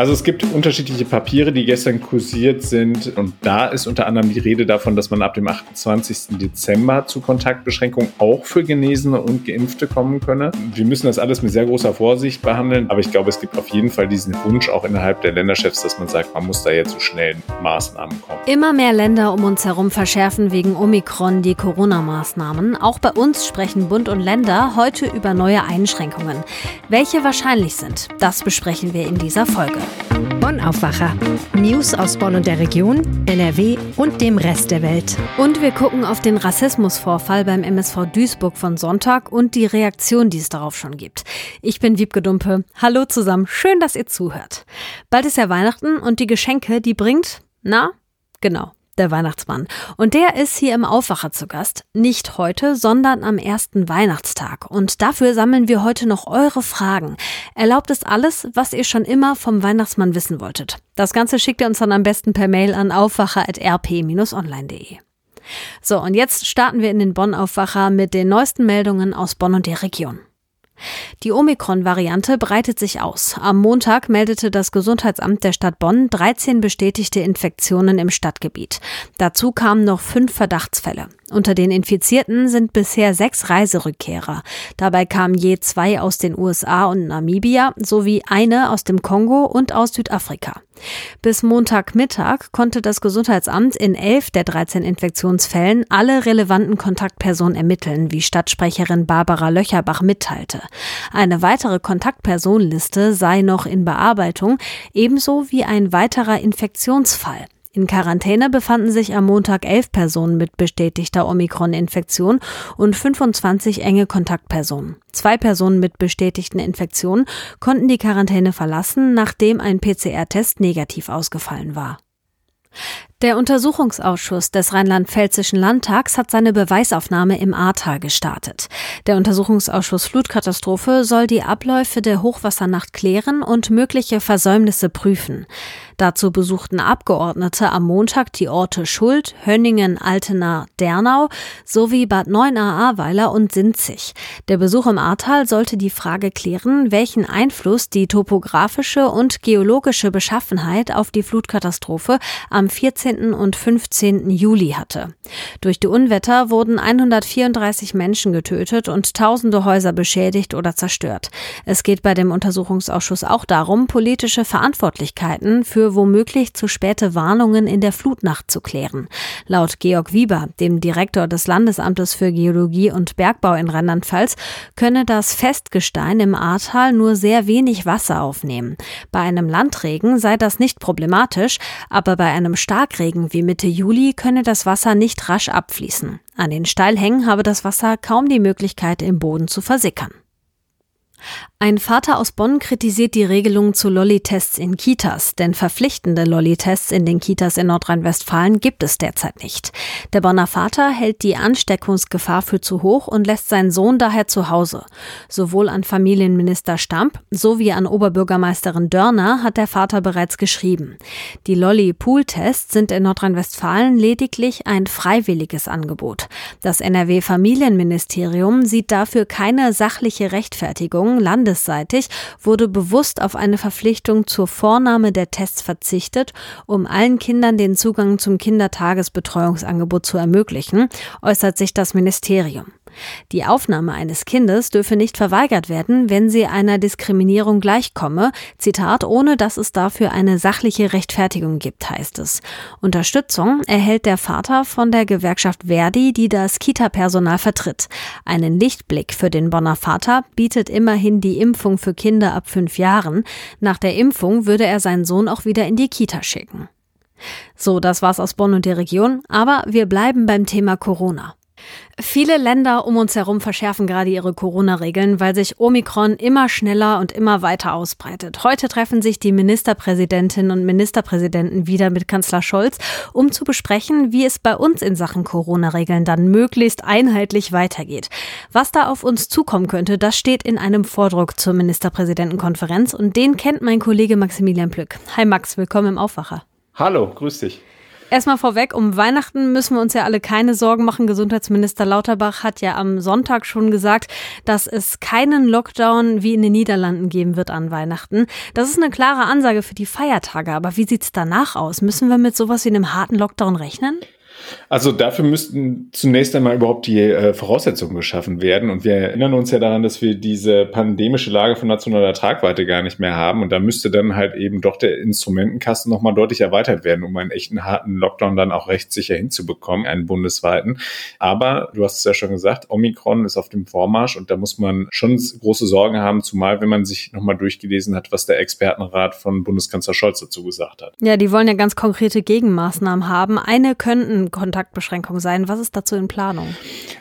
Also es gibt unterschiedliche Papiere, die gestern kursiert sind. Und da ist unter anderem die Rede davon, dass man ab dem 28. Dezember zu Kontaktbeschränkungen auch für Genesene und Geimpfte kommen könne. Wir müssen das alles mit sehr großer Vorsicht behandeln. Aber ich glaube, es gibt auf jeden Fall diesen Wunsch auch innerhalb der Länderchefs, dass man sagt, man muss da jetzt zu schnellen Maßnahmen kommen. Immer mehr Länder um uns herum verschärfen wegen Omikron die Corona-Maßnahmen. Auch bei uns sprechen Bund und Länder heute über neue Einschränkungen. Welche wahrscheinlich sind, das besprechen wir in dieser Folge. Bonn Aufwacher. News aus Bonn und der Region, NRW und dem Rest der Welt. Und wir gucken auf den Rassismusvorfall beim MSV Duisburg von Sonntag und die Reaktion, die es darauf schon gibt. Ich bin Wiebke Dumpe. Hallo zusammen. Schön, dass ihr zuhört. Bald ist ja Weihnachten und die Geschenke, die bringt, na, genau, der Weihnachtsmann. Und der ist hier im Aufwacher zu Gast. Nicht heute, sondern am ersten Weihnachtstag. Und dafür sammeln wir heute noch eure Fragen. Erlaubt es alles, was ihr schon immer vom Weihnachtsmann wissen wolltet. Das Ganze schickt ihr uns dann am besten per Mail an aufwacher.rp-online.de. So, und jetzt starten wir in den Bonn-Aufwacher mit den neuesten Meldungen aus Bonn und der Region. Die Omikron-Variante breitet sich aus. Am Montag meldete das Gesundheitsamt der Stadt Bonn 13 bestätigte Infektionen im Stadtgebiet. Dazu kamen noch fünf Verdachtsfälle. Unter den Infizierten sind bisher sechs Reiserückkehrer. Dabei kamen je zwei aus den USA und Namibia sowie eine aus dem Kongo und aus Südafrika. Bis Montagmittag konnte das Gesundheitsamt in elf der 13 Infektionsfällen alle relevanten Kontaktpersonen ermitteln, wie Stadtsprecherin Barbara Löcherbach mitteilte. Eine weitere Kontaktpersonenliste sei noch in Bearbeitung, ebenso wie ein weiterer Infektionsfall. In Quarantäne befanden sich am Montag elf Personen mit bestätigter Omikron-Infektion und 25 enge Kontaktpersonen. Zwei Personen mit bestätigten Infektionen konnten die Quarantäne verlassen, nachdem ein PCR-Test negativ ausgefallen war. Der Untersuchungsausschuss des Rheinland-Pfälzischen Landtags hat seine Beweisaufnahme im Ahrtal gestartet. Der Untersuchungsausschuss Flutkatastrophe soll die Abläufe der Hochwassernacht klären und mögliche Versäumnisse prüfen. Dazu besuchten Abgeordnete am Montag die Orte Schuld, Hönningen, Altena, Dernau sowie Bad Neuenahr-Ahrweiler und Sinzig. Der Besuch im Ahrtal sollte die Frage klären, welchen Einfluss die topografische und geologische Beschaffenheit auf die Flutkatastrophe am 14. und 15. Juli hatte. Durch die Unwetter wurden 134 Menschen getötet und tausende Häuser beschädigt oder zerstört. Es geht bei dem Untersuchungsausschuss auch darum, politische Verantwortlichkeiten für womöglich zu späte Warnungen in der Flutnacht zu klären. Laut Georg Wieber, dem Direktor des Landesamtes für Geologie und Bergbau in Rheinland-Pfalz, könne das Festgestein im Ahrtal nur sehr wenig Wasser aufnehmen. Bei einem Landregen sei das nicht problematisch, aber bei einem Starkregen wie Mitte Juli könne das Wasser nicht rasch abfließen. An den Steilhängen habe das Wasser kaum die Möglichkeit, im Boden zu versickern. Ein Vater aus Bonn kritisiert die Regelung zu Lolli-Tests in Kitas, denn verpflichtende Lolli-Tests in den Kitas in Nordrhein-Westfalen gibt es derzeit nicht. Der Bonner Vater hält die Ansteckungsgefahr für zu hoch und lässt seinen Sohn daher zu Hause. Sowohl an Familienminister Stamp sowie an Oberbürgermeisterin Dörner hat der Vater bereits geschrieben. Die Lolli-Pool-Tests sind in Nordrhein-Westfalen lediglich ein freiwilliges Angebot. Das NRW-Familienministerium sieht dafür keine sachliche Rechtfertigung, Landes landesseitig wurde bewusst auf eine Verpflichtung zur Vornahme der Tests verzichtet, um allen Kindern den Zugang zum Kindertagesbetreuungsangebot zu ermöglichen, äußert sich das Ministerium. Die Aufnahme eines Kindes dürfe nicht verweigert werden, wenn sie einer Diskriminierung gleichkomme, Zitat, ohne dass es dafür eine sachliche Rechtfertigung gibt, heißt es. Unterstützung erhält der Vater von der Gewerkschaft Verdi, die das Kita-Personal vertritt. Einen Lichtblick für den Bonner Vater bietet immerhin die Impfung für Kinder ab fünf Jahren. Nach der Impfung würde er seinen Sohn auch wieder in die Kita schicken. So, das war's aus Bonn und der Region, aber wir bleiben beim Thema Corona. Viele Länder um uns herum verschärfen gerade ihre Corona-Regeln, weil sich Omikron immer schneller und immer weiter ausbreitet. Heute treffen sich die Ministerpräsidentinnen und Ministerpräsidenten wieder mit Kanzler Scholz, um zu besprechen, wie es bei uns in Sachen Corona-Regeln dann möglichst einheitlich weitergeht. Was da auf uns zukommen könnte, das steht in einem Vordruck zur Ministerpräsidentenkonferenz und den kennt mein Kollege Maximilian Plück. Hi Max, willkommen im Aufwacher. Hallo, grüß dich. Erstmal vorweg, um Weihnachten müssen wir uns ja alle keine Sorgen machen. Gesundheitsminister Lauterbach hat ja am Sonntag schon gesagt, dass es keinen Lockdown wie in den Niederlanden geben wird an Weihnachten. Das ist eine klare Ansage für die Feiertage. Aber wie sieht's danach aus? Müssen wir mit sowas wie einem harten Lockdown rechnen? Also dafür müssten zunächst einmal überhaupt die äh, Voraussetzungen geschaffen werden. Und wir erinnern uns ja daran, dass wir diese pandemische Lage von nationaler Tragweite gar nicht mehr haben. Und da müsste dann halt eben doch der Instrumentenkasten nochmal deutlich erweitert werden, um einen echten harten Lockdown dann auch rechtssicher hinzubekommen, einen bundesweiten. Aber du hast es ja schon gesagt, Omikron ist auf dem Vormarsch und da muss man schon große Sorgen haben, zumal wenn man sich nochmal durchgelesen hat, was der Expertenrat von Bundeskanzler Scholz dazu gesagt hat. Ja, die wollen ja ganz konkrete Gegenmaßnahmen haben. Eine könnten Kontaktbeschränkung sein. Was ist dazu in Planung?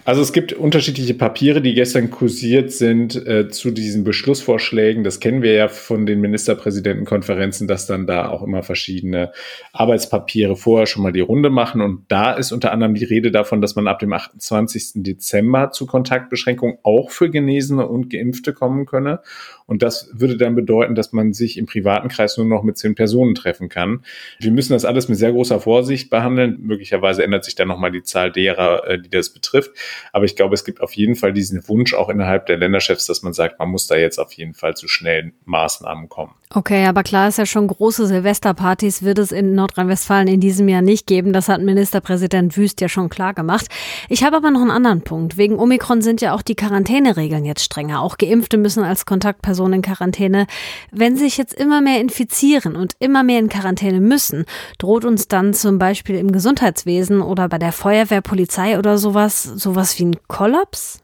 Also es gibt unterschiedliche Papiere, die gestern kursiert sind äh, zu diesen Beschlussvorschlägen. Das kennen wir ja von den Ministerpräsidentenkonferenzen, dass dann da auch immer verschiedene Arbeitspapiere vorher schon mal die Runde machen. Und da ist unter anderem die Rede davon, dass man ab dem 28. Dezember zu Kontaktbeschränkungen auch für Genesene und Geimpfte kommen könne. Und das würde dann bedeuten, dass man sich im privaten Kreis nur noch mit zehn Personen treffen kann. Wir müssen das alles mit sehr großer Vorsicht behandeln. Möglicherweise ändert sich dann nochmal die Zahl derer, äh, die das betrifft. Aber ich glaube, es gibt auf jeden Fall diesen Wunsch auch innerhalb der Länderchefs, dass man sagt, man muss da jetzt auf jeden Fall zu schnellen Maßnahmen kommen. Okay, aber klar ist ja schon, große Silvesterpartys wird es in Nordrhein-Westfalen in diesem Jahr nicht geben. Das hat Ministerpräsident Wüst ja schon klar gemacht. Ich habe aber noch einen anderen Punkt. Wegen Omikron sind ja auch die Quarantäneregeln jetzt strenger. Auch Geimpfte müssen als Kontaktperson Personen in Quarantäne. Wenn sich jetzt immer mehr infizieren und immer mehr in Quarantäne müssen, droht uns dann zum Beispiel im Gesundheitswesen oder bei der Feuerwehr, Polizei oder sowas, sowas wie ein Kollaps?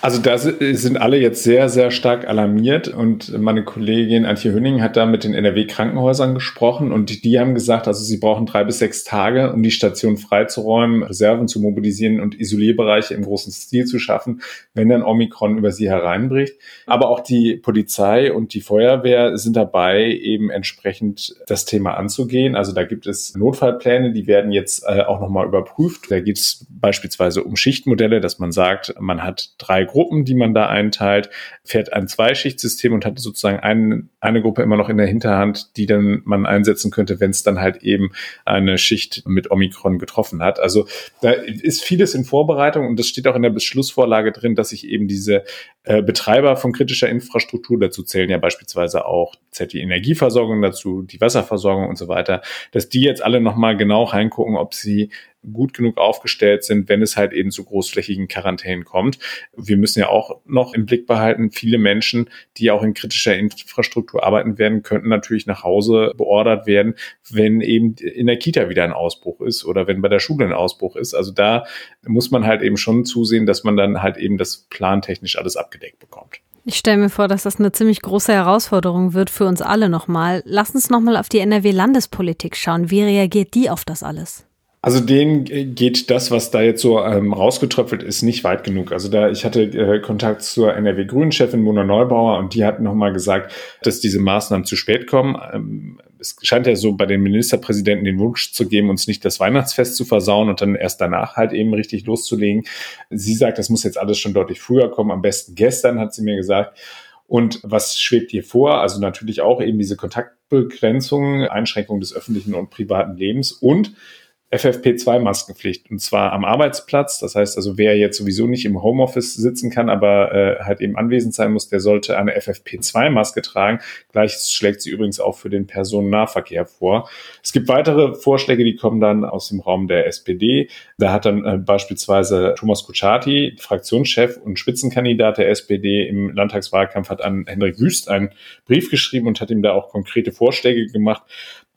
Also da sind alle jetzt sehr, sehr stark alarmiert und meine Kollegin Antje Hünning hat da mit den NRW-Krankenhäusern gesprochen und die haben gesagt, also sie brauchen drei bis sechs Tage, um die Station freizuräumen, Reserven zu mobilisieren und Isolierbereiche im großen Stil zu schaffen, wenn dann Omikron über sie hereinbricht. Aber auch die Polizei und die Feuerwehr sind dabei, eben entsprechend das Thema anzugehen. Also da gibt es Notfallpläne, die werden jetzt äh, auch nochmal überprüft. Da geht es beispielsweise um Schichtmodelle, dass man sagt, man hat drei Gruppen, die man da einteilt, fährt ein Zweischichtsystem und hat sozusagen ein, eine Gruppe immer noch in der Hinterhand, die dann man einsetzen könnte, wenn es dann halt eben eine Schicht mit Omikron getroffen hat. Also da ist vieles in Vorbereitung und das steht auch in der Beschlussvorlage drin, dass sich eben diese äh, Betreiber von kritischer Infrastruktur, dazu zählen ja beispielsweise auch die Energieversorgung dazu, die Wasserversorgung und so weiter, dass die jetzt alle nochmal genau reingucken, ob sie gut genug aufgestellt sind, wenn es halt eben zu großflächigen Quarantänen kommt. Wir müssen ja auch noch im Blick behalten, viele Menschen, die auch in kritischer Infrastruktur arbeiten werden, könnten natürlich nach Hause beordert werden, wenn eben in der Kita wieder ein Ausbruch ist oder wenn bei der Schule ein Ausbruch ist. Also da muss man halt eben schon zusehen, dass man dann halt eben das plantechnisch alles abgedeckt bekommt. Ich stelle mir vor, dass das eine ziemlich große Herausforderung wird für uns alle nochmal. Lass uns nochmal auf die NRW-Landespolitik schauen. Wie reagiert die auf das alles? Also denen geht das, was da jetzt so ähm, rausgetröpfelt ist, nicht weit genug. Also da, ich hatte äh, Kontakt zur NRW-Grünen-Chefin Mona Neubauer und die hat nochmal gesagt, dass diese Maßnahmen zu spät kommen. Ähm, es scheint ja so bei den Ministerpräsidenten den Wunsch zu geben, uns nicht das Weihnachtsfest zu versauen und dann erst danach halt eben richtig loszulegen. Sie sagt, das muss jetzt alles schon deutlich früher kommen, am besten gestern, hat sie mir gesagt. Und was schwebt hier vor? Also natürlich auch eben diese Kontaktbegrenzungen, Einschränkungen des öffentlichen und privaten Lebens und FFP2-Maskenpflicht und zwar am Arbeitsplatz. Das heißt also, wer jetzt sowieso nicht im Homeoffice sitzen kann, aber äh, halt eben anwesend sein muss, der sollte eine FFP2-Maske tragen. Gleiches schlägt sie übrigens auch für den Personennahverkehr vor. Es gibt weitere Vorschläge, die kommen dann aus dem Raum der SPD. Da hat dann äh, beispielsweise Thomas Kutschaty, Fraktionschef und Spitzenkandidat der SPD im Landtagswahlkampf, hat an Hendrik Wüst einen Brief geschrieben und hat ihm da auch konkrete Vorschläge gemacht.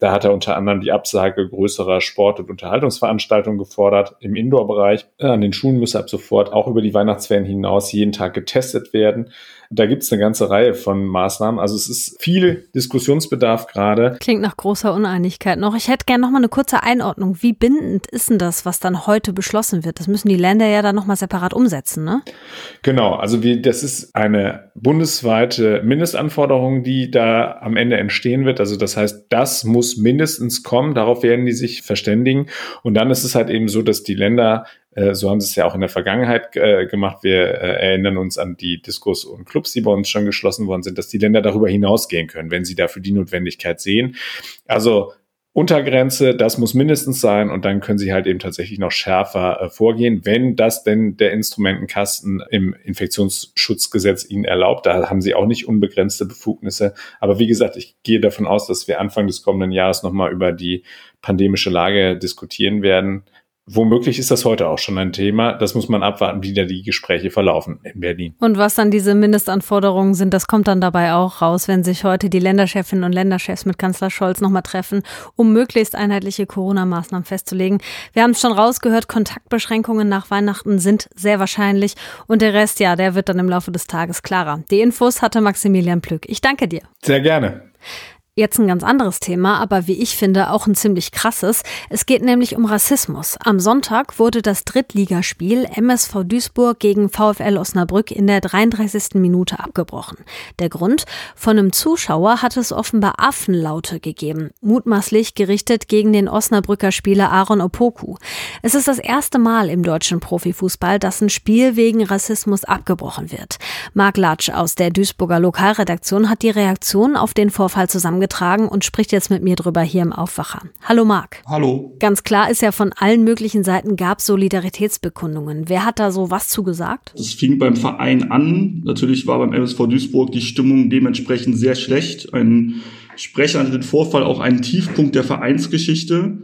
Da hat er unter anderem die Absage größerer Sport- und Unterhaltungsveranstaltungen gefordert. Im Indoor-Bereich an den Schulen müsse ab sofort auch über die Weihnachtsferien hinaus jeden Tag getestet werden. Da gibt es eine ganze Reihe von Maßnahmen. Also es ist viel Diskussionsbedarf gerade. Klingt nach großer Uneinigkeit noch. Ich hätte gerne noch mal eine kurze Einordnung. Wie bindend ist denn das, was dann heute beschlossen wird? Das müssen die Länder ja dann noch mal separat umsetzen, ne? Genau. Also wie, das ist eine bundesweite Mindestanforderung, die da am Ende entstehen wird. Also das heißt, das muss mindestens kommen. Darauf werden die sich verständigen. Und dann ist es halt eben so, dass die Länder so haben sie es ja auch in der Vergangenheit äh, gemacht. Wir äh, erinnern uns an die Diskurs und Clubs, die bei uns schon geschlossen worden sind, dass die Länder darüber hinausgehen können, wenn sie dafür die Notwendigkeit sehen. Also Untergrenze, das muss mindestens sein und dann können sie halt eben tatsächlich noch schärfer äh, vorgehen, wenn das denn der Instrumentenkasten im Infektionsschutzgesetz ihnen erlaubt. Da haben sie auch nicht unbegrenzte Befugnisse. Aber wie gesagt, ich gehe davon aus, dass wir Anfang des kommenden Jahres nochmal über die pandemische Lage diskutieren werden. Womöglich ist das heute auch schon ein Thema. Das muss man abwarten, wie da die Gespräche verlaufen in Berlin. Und was dann diese Mindestanforderungen sind, das kommt dann dabei auch raus, wenn sich heute die Länderchefinnen und Länderchefs mit Kanzler Scholz nochmal treffen, um möglichst einheitliche Corona-Maßnahmen festzulegen. Wir haben es schon rausgehört, Kontaktbeschränkungen nach Weihnachten sind sehr wahrscheinlich. Und der Rest, ja, der wird dann im Laufe des Tages klarer. Die Infos hatte Maximilian Plück. Ich danke dir. Sehr gerne. Jetzt ein ganz anderes Thema, aber wie ich finde auch ein ziemlich krasses. Es geht nämlich um Rassismus. Am Sonntag wurde das Drittligaspiel MSV Duisburg gegen VfL Osnabrück in der 33. Minute abgebrochen. Der Grund? Von einem Zuschauer hat es offenbar Affenlaute gegeben, mutmaßlich gerichtet gegen den Osnabrücker Spieler Aaron Opoku. Es ist das erste Mal im deutschen Profifußball, dass ein Spiel wegen Rassismus abgebrochen wird. Marc Latsch aus der Duisburger Lokalredaktion hat die Reaktion auf den Vorfall zusammen zusammengetragen und spricht jetzt mit mir drüber hier im Aufwacher. Hallo Marc. Hallo. Ganz klar ist ja, von allen möglichen Seiten gab Solidaritätsbekundungen. Wer hat da so was zugesagt? Das fing beim Verein an. Natürlich war beim MSV Duisburg die Stimmung dementsprechend sehr schlecht. Ein Sprecher nannte den Vorfall auch einen Tiefpunkt der Vereinsgeschichte.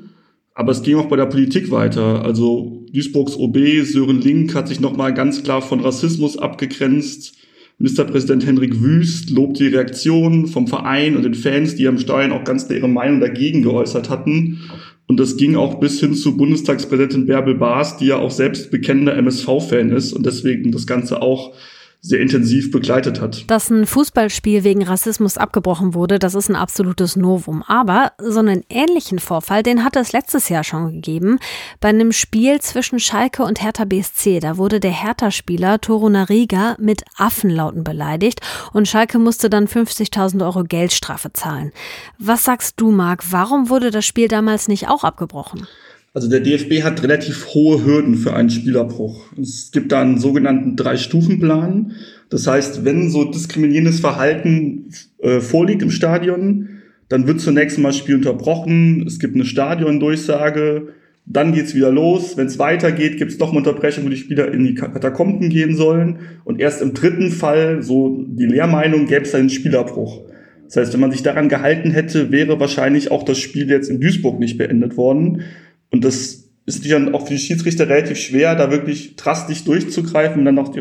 Aber es ging auch bei der Politik weiter. Also Duisburgs OB Sören Link hat sich nochmal ganz klar von Rassismus abgegrenzt. Ministerpräsident Henrik Wüst lobt die Reaktion vom Verein und den Fans, die am Steuern auch ganz ihre Meinung dagegen geäußert hatten. Und das ging auch bis hin zu Bundestagspräsidentin Bärbel Baas, die ja auch selbst bekennender MSV-Fan ist und deswegen das Ganze auch sehr intensiv begleitet hat. Dass ein Fußballspiel wegen Rassismus abgebrochen wurde, das ist ein absolutes Novum. Aber so einen ähnlichen Vorfall, den hat es letztes Jahr schon gegeben. Bei einem Spiel zwischen Schalke und Hertha BSC, da wurde der Hertha-Spieler Toro Nariga mit Affenlauten beleidigt und Schalke musste dann 50.000 Euro Geldstrafe zahlen. Was sagst du, Marc? Warum wurde das Spiel damals nicht auch abgebrochen? Also der DFB hat relativ hohe Hürden für einen Spielerbruch. Es gibt da einen sogenannten Drei-Stufen-Plan. Das heißt, wenn so diskriminierendes Verhalten äh, vorliegt im Stadion, dann wird zunächst mal das Spiel unterbrochen. Es gibt eine Stadiondurchsage. Dann geht's wieder los. Wenn es weitergeht, gibt es noch eine Unterbrechung, wo die Spieler in die Katakomben gehen sollen. Und erst im dritten Fall, so die Lehrmeinung, gäbe es einen Spielerbruch. Das heißt, wenn man sich daran gehalten hätte, wäre wahrscheinlich auch das Spiel jetzt in Duisburg nicht beendet worden. Und das ist natürlich dann auch für die Schiedsrichter relativ schwer, da wirklich drastisch durchzugreifen und dann auch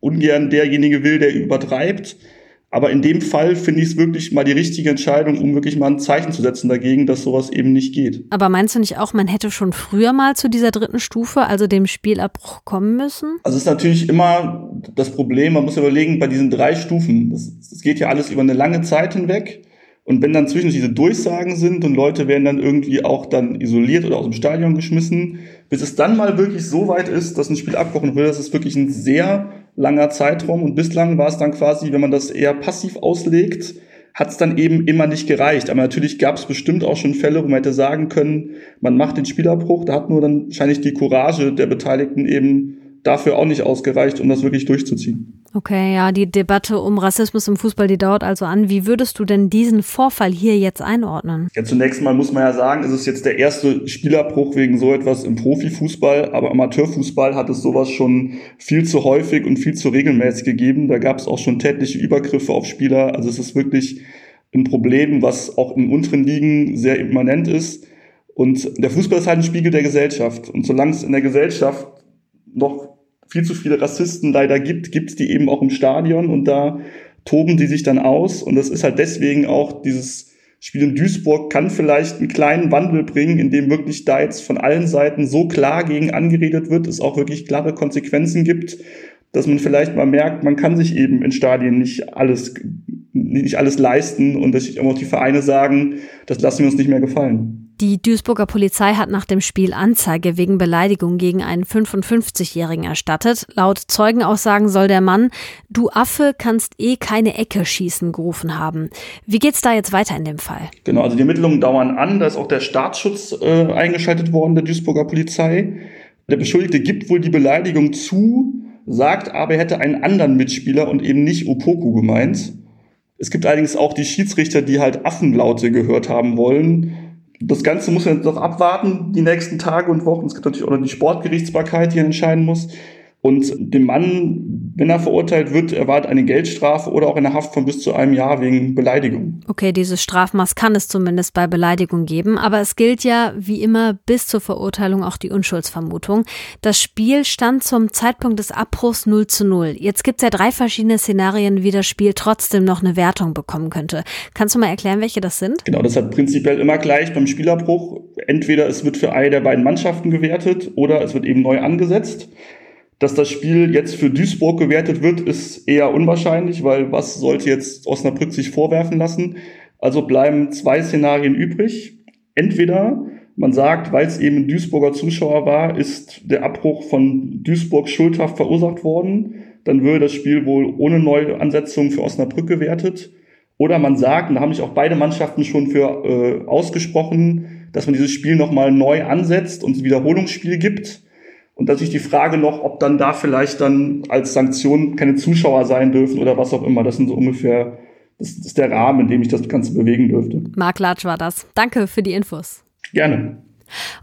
ungern derjenige will, der übertreibt. Aber in dem Fall finde ich es wirklich mal die richtige Entscheidung, um wirklich mal ein Zeichen zu setzen dagegen, dass sowas eben nicht geht. Aber meinst du nicht auch, man hätte schon früher mal zu dieser dritten Stufe, also dem Spielabbruch, kommen müssen? Also es ist natürlich immer das Problem, man muss überlegen, bei diesen drei Stufen, das, das geht ja alles über eine lange Zeit hinweg. Und wenn dann zwischen diese Durchsagen sind und Leute werden dann irgendwie auch dann isoliert oder aus dem Stadion geschmissen, bis es dann mal wirklich so weit ist, dass ein Spiel abgebrochen wird, das ist wirklich ein sehr langer Zeitraum. Und bislang war es dann quasi, wenn man das eher passiv auslegt, hat es dann eben immer nicht gereicht. Aber natürlich gab es bestimmt auch schon Fälle, wo man hätte sagen können, man macht den Spielabbruch, da hat nur dann wahrscheinlich die Courage der Beteiligten eben dafür auch nicht ausgereicht, um das wirklich durchzuziehen. Okay, ja, die Debatte um Rassismus im Fußball, die dauert also an. Wie würdest du denn diesen Vorfall hier jetzt einordnen? Ja, zunächst mal muss man ja sagen, es ist jetzt der erste Spielabbruch wegen so etwas im Profifußball, aber Amateurfußball hat es sowas schon viel zu häufig und viel zu regelmäßig gegeben. Da gab es auch schon tätliche Übergriffe auf Spieler. Also es ist wirklich ein Problem, was auch in unteren Ligen sehr immanent ist. Und der Fußball ist halt ein Spiegel der Gesellschaft. Und solange es in der Gesellschaft noch viel zu viele Rassisten leider gibt, gibt es die eben auch im Stadion und da toben die sich dann aus. Und das ist halt deswegen auch dieses Spiel in Duisburg kann vielleicht einen kleinen Wandel bringen, indem wirklich da jetzt von allen Seiten so klar gegen angeredet wird, es auch wirklich klare Konsequenzen gibt, dass man vielleicht mal merkt, man kann sich eben in Stadien nicht alles, nicht alles leisten und dass auch die Vereine sagen, das lassen wir uns nicht mehr gefallen. Die Duisburger Polizei hat nach dem Spiel Anzeige wegen Beleidigung gegen einen 55-Jährigen erstattet. Laut Zeugenaussagen soll der Mann Du Affe kannst eh keine Ecke schießen gerufen haben. Wie geht's da jetzt weiter in dem Fall? Genau, also die Ermittlungen dauern an. Da ist auch der Staatsschutz äh, eingeschaltet worden der Duisburger Polizei. Der Beschuldigte gibt wohl die Beleidigung zu, sagt aber, er hätte einen anderen Mitspieler und eben nicht Opoku gemeint. Es gibt allerdings auch die Schiedsrichter, die halt Affenlaute gehört haben wollen Das Ganze muss man jetzt noch abwarten, die nächsten Tage und Wochen. Es gibt natürlich auch noch die Sportgerichtsbarkeit, die entscheiden muss. Und dem Mann, wenn er verurteilt wird, erwartet eine Geldstrafe oder auch eine Haft von bis zu einem Jahr wegen Beleidigung. Okay, dieses Strafmaß kann es zumindest bei Beleidigung geben, aber es gilt ja wie immer bis zur Verurteilung auch die Unschuldsvermutung. Das Spiel stand zum Zeitpunkt des Abbruchs 0 zu 0. Jetzt gibt es ja drei verschiedene Szenarien, wie das Spiel trotzdem noch eine Wertung bekommen könnte. Kannst du mal erklären, welche das sind? Genau, das hat prinzipiell immer gleich beim Spielabbruch. Entweder es wird für eine der beiden Mannschaften gewertet oder es wird eben neu angesetzt. Dass das Spiel jetzt für Duisburg gewertet wird, ist eher unwahrscheinlich, weil was sollte jetzt Osnabrück sich vorwerfen lassen? Also bleiben zwei Szenarien übrig. Entweder man sagt, weil es eben Duisburger Zuschauer war, ist der Abbruch von Duisburg schuldhaft verursacht worden. Dann würde das Spiel wohl ohne Neuansetzung für Osnabrück gewertet. Oder man sagt, und da haben sich auch beide Mannschaften schon für äh, ausgesprochen, dass man dieses Spiel nochmal neu ansetzt und ein Wiederholungsspiel gibt. Und dass ich die Frage noch, ob dann da vielleicht dann als Sanktion keine Zuschauer sein dürfen oder was auch immer. Das sind so ungefähr, das ist der Rahmen, in dem ich das Ganze bewegen dürfte. Marc Latsch war das. Danke für die Infos. Gerne.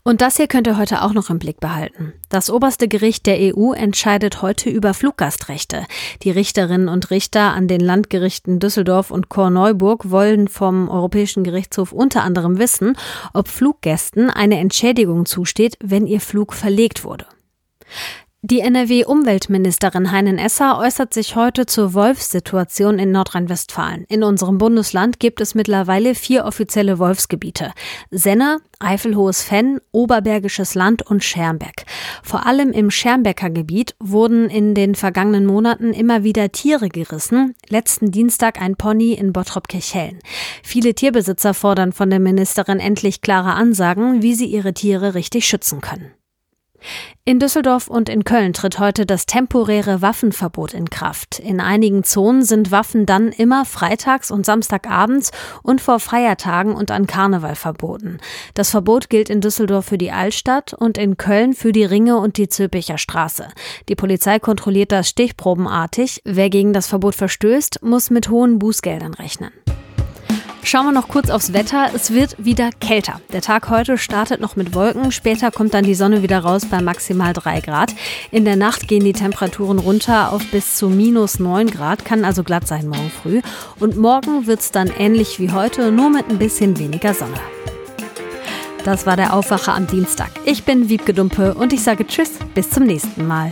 Und das hier könnt ihr heute auch noch im Blick behalten. Das oberste Gericht der EU entscheidet heute über Fluggastrechte. Die Richterinnen und Richter an den Landgerichten Düsseldorf und Korneuburg wollen vom Europäischen Gerichtshof unter anderem wissen, ob Fluggästen eine Entschädigung zusteht, wenn ihr Flug verlegt wurde. Die NRW-Umweltministerin Heinen Esser äußert sich heute zur Wolfssituation in Nordrhein-Westfalen. In unserem Bundesland gibt es mittlerweile vier offizielle Wolfsgebiete. Senne, Eifelhohes Fenn, Oberbergisches Land und Schermbeck. Vor allem im Schermbecker Gebiet wurden in den vergangenen Monaten immer wieder Tiere gerissen. Letzten Dienstag ein Pony in Bottrop-Kirchhellen. Viele Tierbesitzer fordern von der Ministerin endlich klare Ansagen, wie sie ihre Tiere richtig schützen können. In Düsseldorf und in Köln tritt heute das temporäre Waffenverbot in Kraft. In einigen Zonen sind Waffen dann immer freitags und samstagabends und vor Feiertagen und an Karneval verboten. Das Verbot gilt in Düsseldorf für die Altstadt und in Köln für die Ringe und die Zülpicher Straße. Die Polizei kontrolliert das stichprobenartig. Wer gegen das Verbot verstößt, muss mit hohen Bußgeldern rechnen. Schauen wir noch kurz aufs Wetter. Es wird wieder kälter. Der Tag heute startet noch mit Wolken. Später kommt dann die Sonne wieder raus bei maximal 3 Grad. In der Nacht gehen die Temperaturen runter auf bis zu minus 9 Grad. Kann also glatt sein morgen früh. Und morgen wird es dann ähnlich wie heute, nur mit ein bisschen weniger Sonne. Das war der Aufwacher am Dienstag. Ich bin Wiebke Dumpe und ich sage Tschüss, bis zum nächsten Mal.